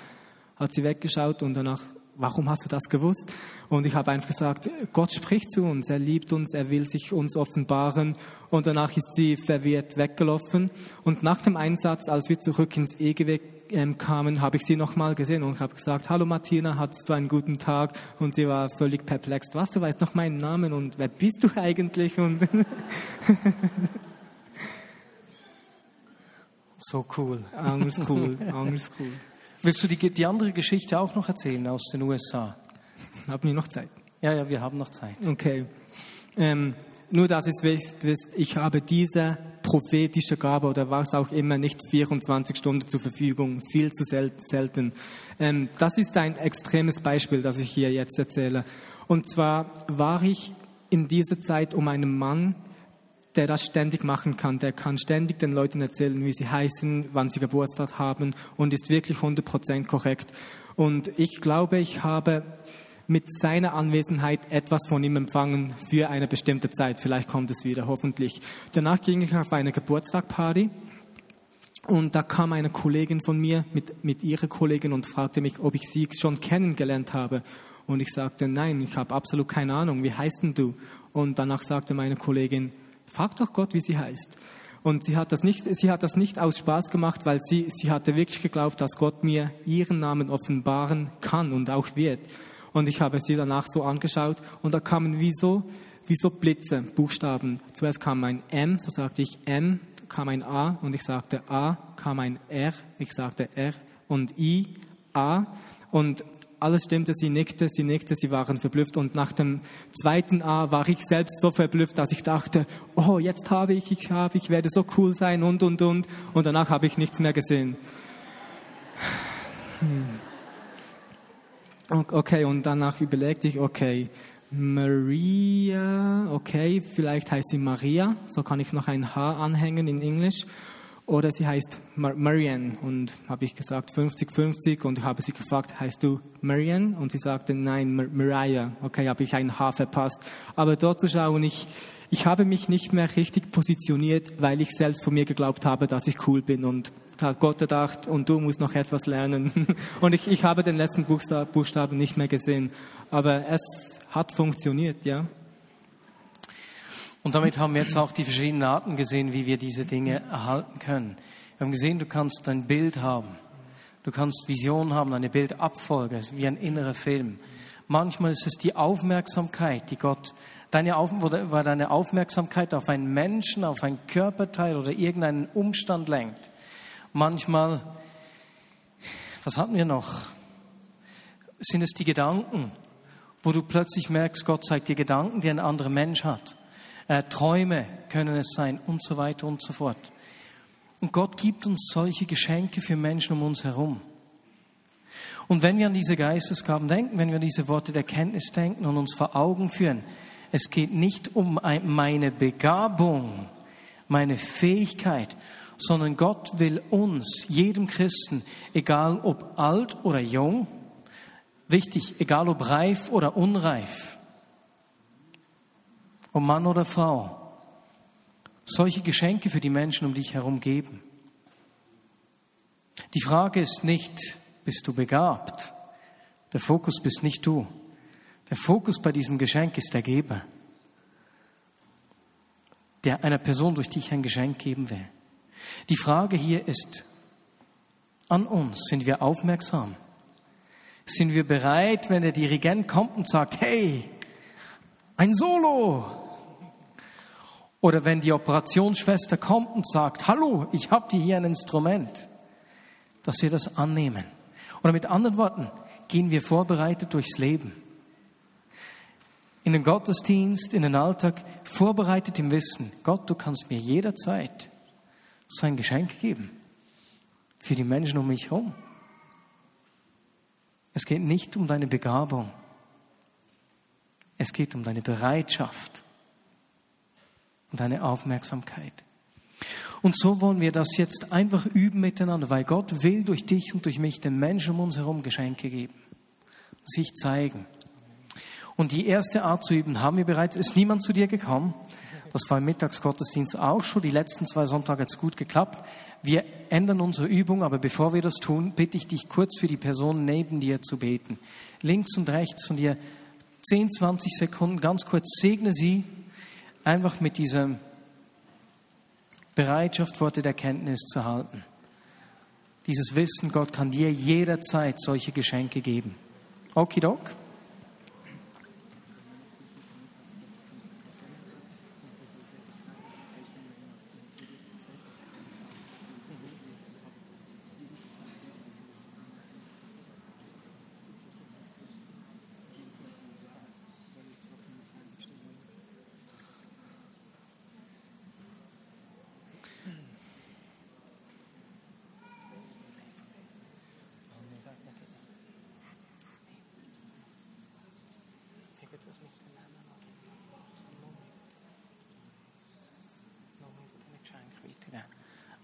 Hat sie weggeschaut und danach, warum hast du das gewusst? Und ich habe einfach gesagt, Gott spricht zu uns, er liebt uns, er will sich uns offenbaren und danach ist sie verwirrt weggelaufen und nach dem Einsatz, als wir zurück ins EGW ähm, kamen, habe ich sie nochmal gesehen und habe gesagt, hallo Martina, hattest du einen guten Tag? Und sie war völlig perplex. Was, du weißt noch meinen Namen und wer bist du eigentlich? Und so cool. Angst cool, Angst cool. Willst du die, die andere Geschichte auch noch erzählen aus den USA? Haben wir noch Zeit? Ja, ja, wir haben noch Zeit. Okay. Ähm, nur, dass ihr wisst, ich habe diese prophetische Gabe oder was auch immer nicht 24 Stunden zur Verfügung, viel zu selten. Ähm, das ist ein extremes Beispiel, das ich hier jetzt erzähle. Und zwar war ich in dieser Zeit um einen Mann, der das ständig machen kann. Der kann ständig den Leuten erzählen, wie sie heißen, wann sie Geburtstag haben und ist wirklich 100% korrekt. Und ich glaube, ich habe mit seiner Anwesenheit etwas von ihm empfangen für eine bestimmte Zeit. Vielleicht kommt es wieder, hoffentlich. Danach ging ich auf eine Geburtstagparty und da kam eine Kollegin von mir mit, mit ihrer Kollegin und fragte mich, ob ich sie schon kennengelernt habe. Und ich sagte, nein, ich habe absolut keine Ahnung, wie heißt denn du? Und danach sagte meine Kollegin, frag doch Gott, wie sie heißt. Und sie hat das nicht, sie hat das nicht aus Spaß gemacht, weil sie, sie hatte wirklich geglaubt, dass Gott mir ihren Namen offenbaren kann und auch wird. Und ich habe sie danach so angeschaut und da kamen wie so, wie so Blitze, Buchstaben. Zuerst kam ein M, so sagte ich M, kam ein A und ich sagte A, kam ein R, ich sagte R und I, A und alles stimmte, sie nickte, sie nickte, sie waren verblüfft und nach dem zweiten A war ich selbst so verblüfft, dass ich dachte, oh, jetzt habe ich, ich habe, ich werde so cool sein und, und, und und danach habe ich nichts mehr gesehen. Hm. Okay, und danach überlegte ich, okay, Maria, okay, vielleicht heißt sie Maria, so kann ich noch ein H anhängen in Englisch. Oder sie heißt Mar Marianne und habe ich gesagt 50-50 und habe sie gefragt, heißt du Marianne? Und sie sagte, nein, Mar Mariah. Okay, habe ich ein H verpasst. Aber dort zu schauen, ich, ich habe mich nicht mehr richtig positioniert, weil ich selbst von mir geglaubt habe, dass ich cool bin und hat Gott gedacht, und du musst noch etwas lernen. Und ich, ich habe den letzten Buchstaben nicht mehr gesehen. Aber es hat funktioniert, ja. Und damit haben wir jetzt auch die verschiedenen Arten gesehen, wie wir diese Dinge erhalten können. Wir haben gesehen, du kannst ein Bild haben. Du kannst Vision haben, eine Bildabfolge, wie ein innerer Film. Manchmal ist es die Aufmerksamkeit, die Gott, deine, Auf, deine Aufmerksamkeit auf einen Menschen, auf ein Körperteil oder irgendeinen Umstand lenkt manchmal, was hatten wir noch? Sind es die Gedanken, wo du plötzlich merkst, Gott zeigt dir Gedanken, die ein anderer Mensch hat. Äh, Träume können es sein und so weiter und so fort. Und Gott gibt uns solche Geschenke für Menschen um uns herum. Und wenn wir an diese Geistesgaben denken, wenn wir an diese Worte der Kenntnis denken und uns vor Augen führen, es geht nicht um meine Begabung, meine Fähigkeit, sondern Gott will uns, jedem Christen, egal ob alt oder jung, wichtig, egal ob reif oder unreif, ob Mann oder Frau, solche Geschenke für die Menschen um dich herum geben. Die Frage ist nicht, bist du begabt? Der Fokus bist nicht du. Der Fokus bei diesem Geschenk ist der Geber, der einer Person durch dich ein Geschenk geben will. Die Frage hier ist an uns, sind wir aufmerksam? Sind wir bereit, wenn der Dirigent kommt und sagt, hey, ein Solo? Oder wenn die Operationsschwester kommt und sagt, hallo, ich habe dir hier ein Instrument, dass wir das annehmen. Oder mit anderen Worten, gehen wir vorbereitet durchs Leben. In den Gottesdienst, in den Alltag, vorbereitet im Wissen, Gott, du kannst mir jederzeit so ein Geschenk geben für die Menschen um mich herum. Es geht nicht um deine Begabung. Es geht um deine Bereitschaft und deine Aufmerksamkeit. Und so wollen wir das jetzt einfach üben miteinander, weil Gott will durch dich und durch mich den Menschen um uns herum Geschenke geben, sich zeigen. Und die erste Art zu üben haben wir bereits. Ist niemand zu dir gekommen? Das war im Mittagsgottesdienst auch schon. Die letzten zwei Sonntage hat es gut geklappt. Wir ändern unsere Übung, aber bevor wir das tun, bitte ich dich kurz für die Person neben dir zu beten. Links und rechts von dir 10, 20 Sekunden ganz kurz segne sie einfach mit dieser Bereitschaft, Worte der Kenntnis zu halten. Dieses Wissen, Gott kann dir jederzeit solche Geschenke geben. Okidok.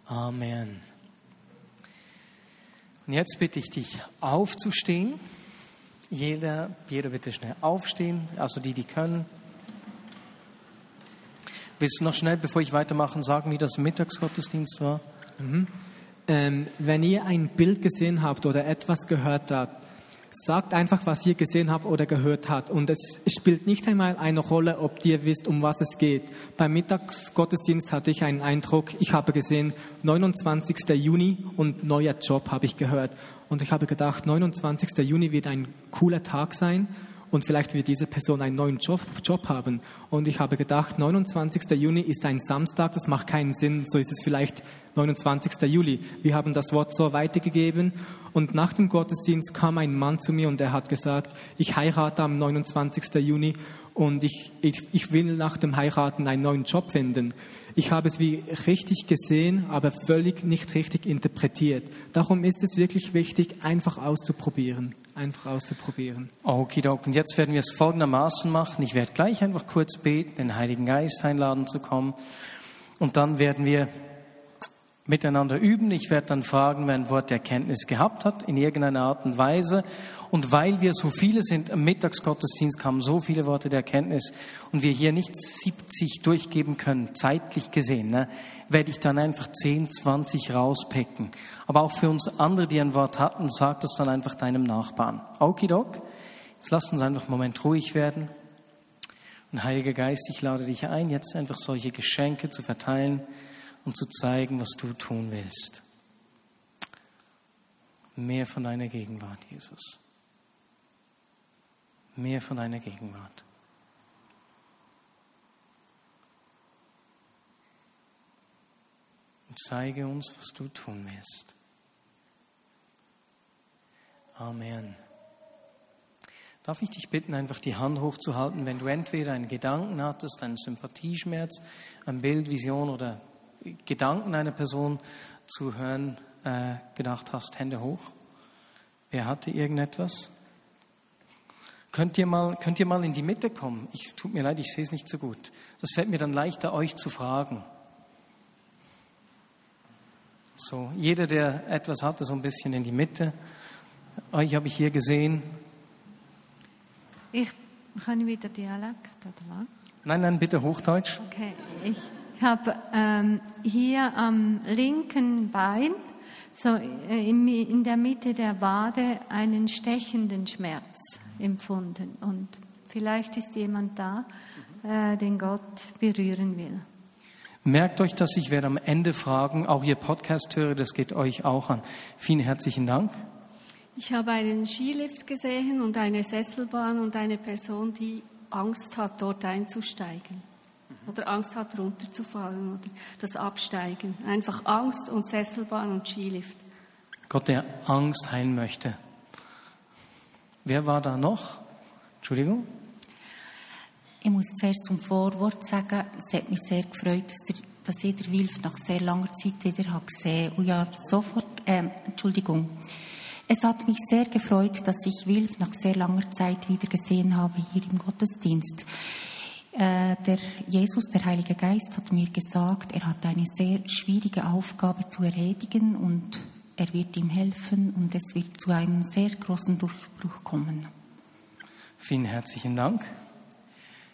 Amen. Und jetzt bitte ich dich aufzustehen. Jeder, jeder bitte schnell aufstehen, also die, die können. Willst du noch schnell, bevor ich weitermache, sagen, wie das Mittagsgottesdienst war? Mhm. Ähm, wenn ihr ein Bild gesehen habt oder etwas gehört habt, Sagt einfach, was ihr gesehen habt oder gehört habt. Und es spielt nicht einmal eine Rolle, ob ihr wisst, um was es geht. Beim Mittagsgottesdienst hatte ich einen Eindruck, ich habe gesehen, 29. Juni und neuer Job habe ich gehört. Und ich habe gedacht, 29. Juni wird ein cooler Tag sein und vielleicht wird diese Person einen neuen Job, Job haben. Und ich habe gedacht, 29. Juni ist ein Samstag, das macht keinen Sinn, so ist es vielleicht 29. Juli. Wir haben das Wort so weitergegeben und nach dem Gottesdienst kam ein Mann zu mir und er hat gesagt, ich heirate am 29. Juni und ich, ich, ich will nach dem Heiraten einen neuen Job finden. Ich habe es wie richtig gesehen, aber völlig nicht richtig interpretiert. Darum ist es wirklich wichtig, einfach auszuprobieren. Einfach auszuprobieren. Okidok. Und jetzt werden wir es folgendermaßen machen. Ich werde gleich einfach kurz beten, den Heiligen Geist einladen zu kommen. Und dann werden wir miteinander üben. Ich werde dann fragen, wer ein Wort der Erkenntnis gehabt hat, in irgendeiner Art und Weise. Und weil wir so viele sind, am Mittagsgottesdienst kamen so viele Worte der Erkenntnis und wir hier nicht 70 durchgeben können, zeitlich gesehen, ne, werde ich dann einfach 10, 20 rauspicken. Aber auch für uns andere, die ein Wort hatten, sag das dann einfach deinem Nachbarn. Okidok, jetzt lass uns einfach einen Moment ruhig werden. Und Heiliger Geist, ich lade dich ein, jetzt einfach solche Geschenke zu verteilen und zu zeigen, was du tun willst. Mehr von deiner Gegenwart, Jesus. Mehr von deiner Gegenwart. Und zeige uns, was du tun willst. Amen. Darf ich dich bitten, einfach die Hand hochzuhalten, wenn du entweder einen Gedanken hattest, einen Sympathieschmerz, ein Bild, Vision oder Gedanken einer Person zu hören äh, gedacht hast, Hände hoch. Wer hatte irgendetwas? Könnt ihr, mal, könnt ihr mal in die Mitte kommen? Ich tut mir leid, ich sehe es nicht so gut. Das fällt mir dann leichter, euch zu fragen. So, jeder, der etwas hatte, so ein bisschen in die Mitte. Euch habe ich hier gesehen. Ich kann wieder Dialekt, oder was? Nein, nein, bitte Hochdeutsch. Okay, ich Ich habe ähm, hier am linken Bein, so äh, in, in der Mitte der Wade, einen stechenden Schmerz empfunden. Und vielleicht ist jemand da, äh, den Gott berühren will. Merkt euch das, ich werde am Ende fragen, auch ihr Podcast-Hörer, das geht euch auch an. Vielen herzlichen Dank. Ich habe einen Skilift gesehen und eine Sesselbahn und eine Person, die Angst hat, dort einzusteigen. Oder Angst hat, runterzufallen oder das Absteigen. Einfach Angst und Sesselbahn und Skilift. Gott, der Angst heilen möchte. Wer war da noch? Entschuldigung. Ich muss zuerst zum Vorwort sagen, es hat mich sehr gefreut, dass, der, dass ich der Wilf nach sehr langer Zeit wieder habe gesehen Und ja, sofort, äh, Entschuldigung. Es hat mich sehr gefreut, dass ich Wilf nach sehr langer Zeit wieder gesehen habe hier im Gottesdienst. Äh, der Jesus, der Heilige Geist, hat mir gesagt, er hat eine sehr schwierige Aufgabe zu erledigen und er wird ihm helfen und es wird zu einem sehr großen Durchbruch kommen. Vielen herzlichen Dank.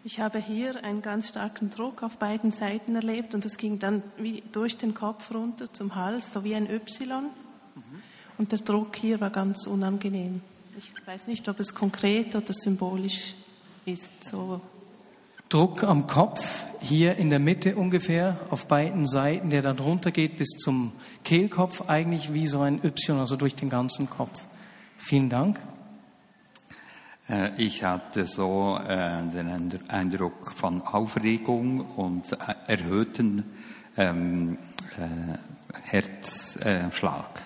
Ich habe hier einen ganz starken Druck auf beiden Seiten erlebt und es ging dann wie durch den Kopf runter zum Hals, so wie ein Y. Und der Druck hier war ganz unangenehm. Ich weiß nicht, ob es konkret oder symbolisch ist. So. Druck am Kopf, hier in der Mitte ungefähr, auf beiden Seiten, der dann runter geht bis zum Kehlkopf, eigentlich wie so ein Y, also durch den ganzen Kopf. Vielen Dank. Äh, ich hatte so äh, den Eindruck von Aufregung und äh, erhöhten ähm, Herzschlag.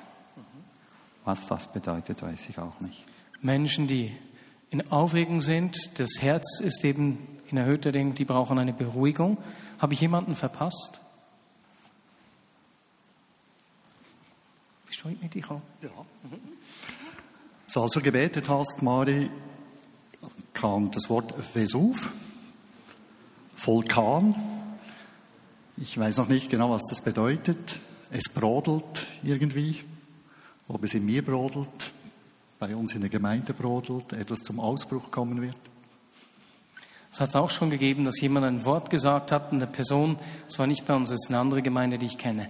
Was das bedeutet, weiß ich auch nicht. Menschen, die in Aufregung sind, das Herz ist eben in erhöhter Ding, die brauchen eine Beruhigung. Habe ich jemanden verpasst? Bist du mit dir Ja. So, als du gebetet hast, Mari, kam das Wort Vesuv, Vulkan. Ich weiß noch nicht genau, was das bedeutet. Es brodelt irgendwie, ob es in mir brodelt, bei uns in der Gemeinde brodelt, etwas zum Ausbruch kommen wird. Es hat es auch schon gegeben, dass jemand ein Wort gesagt hat, eine Person, es war nicht bei uns, es ist eine andere Gemeinde, die ich kenne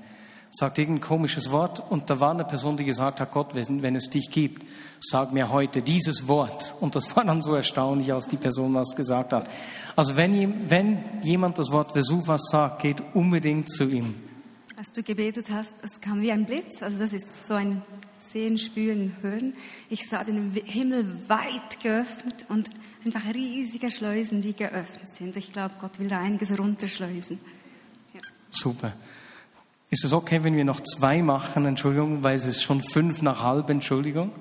sagt irgendein komisches Wort und da war eine Person, die gesagt hat, Gott, wenn es dich gibt, sag mir heute dieses Wort. Und das war dann so erstaunlich, als die Person was gesagt hat. Also wenn, wenn jemand das Wort Vesuvas sagt, geht unbedingt zu ihm. Als du gebetet hast, es kam wie ein Blitz, also das ist so ein Sehen, Spüren, Hören. Ich sah den Himmel weit geöffnet und einfach riesige Schleusen, die geöffnet sind. Ich glaube, Gott will da einiges runterschleusen. Ja. Super. Ist es okay, wenn wir noch zwei machen? Entschuldigung, weil es ist schon fünf nach halb. Entschuldigung.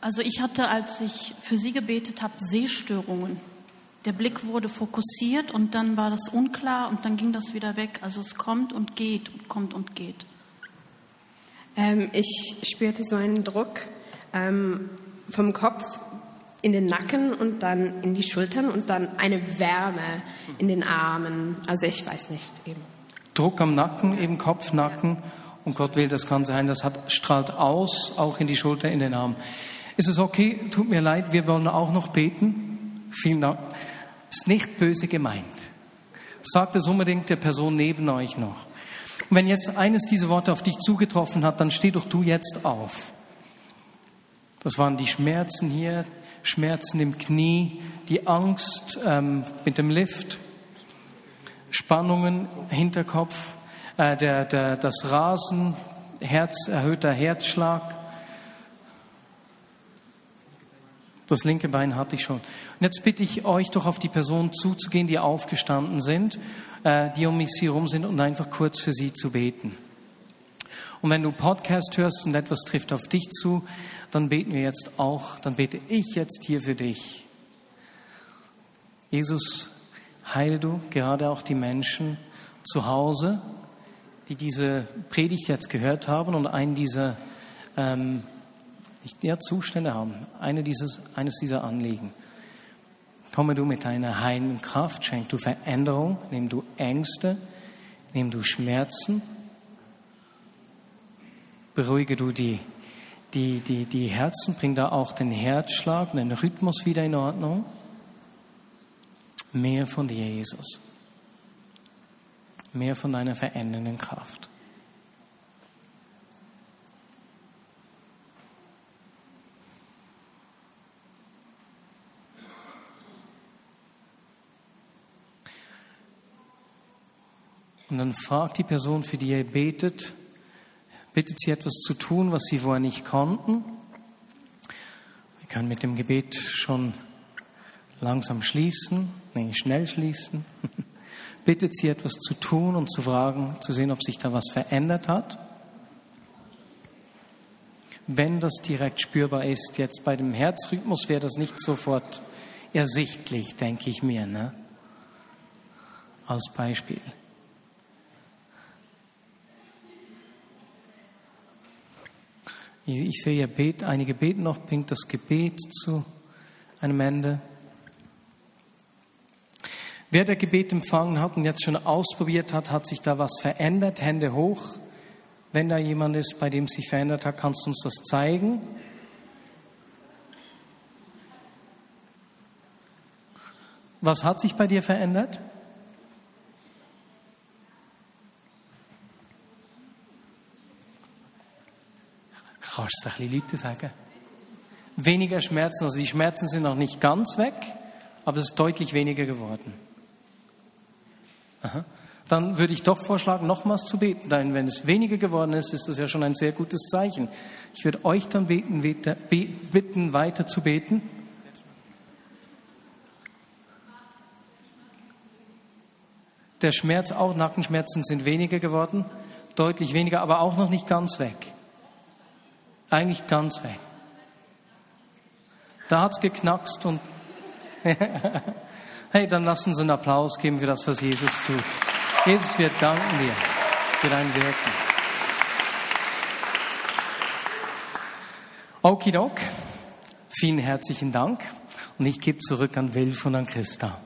Also ich hatte, als ich für Sie gebetet habe, Sehstörungen. Der Blick wurde fokussiert und dann war das unklar und dann ging das wieder weg. Also es kommt und geht und kommt und geht. Ähm, ich spürte so einen Druck ähm, vom Kopf in den Nacken und dann in die Schultern und dann eine Wärme in den Armen. Also ich weiß nicht eben. Druck am Nacken, eben Kopf, Nacken. Und Gott will, das kann sein, das hat, strahlt aus, auch in die Schulter, in den Arm. Ist es okay? Tut mir leid, wir wollen auch noch beten. Vielen Dank. Ist nicht böse gemeint. Sagt es unbedingt der Person neben euch noch. Und wenn jetzt eines dieser Worte auf dich zugetroffen hat, dann steh doch du jetzt auf. Das waren die Schmerzen hier, Schmerzen im Knie, die Angst ähm, mit dem Lift, Spannungen, Hinterkopf, äh, der, der, das Rasen, Herz, erhöhter Herzschlag. Das linke Bein hatte ich schon. Und jetzt bitte ich euch doch auf die Personen zuzugehen, die aufgestanden sind, äh, die um mich herum sind und einfach kurz für sie zu beten. Und wenn du Podcast hörst und etwas trifft auf dich zu, dann beten wir jetzt auch, dann bete ich jetzt hier für dich. Jesus, heile du gerade auch die Menschen zu Hause, die diese Predigt jetzt gehört haben und einen dieser ähm, nicht der Zustände haben, eine dieses, eines dieser Anliegen. Komme du mit deiner heilenden Kraft, schenk du Veränderung, nimm du Ängste, nimm du Schmerzen, beruhige du die, die, die, die Herzen, bring da auch den Herzschlag und den Rhythmus wieder in Ordnung. Mehr von dir, Jesus. mehr von deiner verändernden Kraft. Und dann fragt die Person, für die ihr betet, bittet sie etwas zu tun, was sie vorher nicht konnten. Wir können mit dem Gebet schon langsam schließen, nee, schnell schließen. bittet sie etwas zu tun und zu fragen, zu sehen, ob sich da was verändert hat. Wenn das direkt spürbar ist, jetzt bei dem Herzrhythmus wäre das nicht sofort ersichtlich, denke ich mir, ne? Als Beispiel. Ich sehe, bet, einige beten noch, bringt das Gebet zu einem Ende. Wer der Gebet empfangen hat und jetzt schon ausprobiert hat, hat sich da was verändert? Hände hoch. Wenn da jemand ist, bei dem sich verändert hat, kannst du uns das zeigen. Was hat sich bei dir verändert? Kannst du es ein bisschen Leute sagen? Weniger Schmerzen, also die Schmerzen sind noch nicht ganz weg, aber es ist deutlich weniger geworden. Aha. Dann würde ich doch vorschlagen, nochmals zu beten, denn wenn es weniger geworden ist, ist das ja schon ein sehr gutes Zeichen. Ich würde euch dann beten, bitten, weiter zu beten. Der Schmerz, auch Nackenschmerzen sind weniger geworden, deutlich weniger, aber auch noch nicht ganz weg. Eigentlich ganz weg. Da hat es geknackst und hey, dann lass uns einen Applaus geben für das, was Jesus tut. Jesus, wir danken dir für dein Wirken. Okidok, vielen herzlichen Dank und ich gebe zurück an Wilf und an Christa.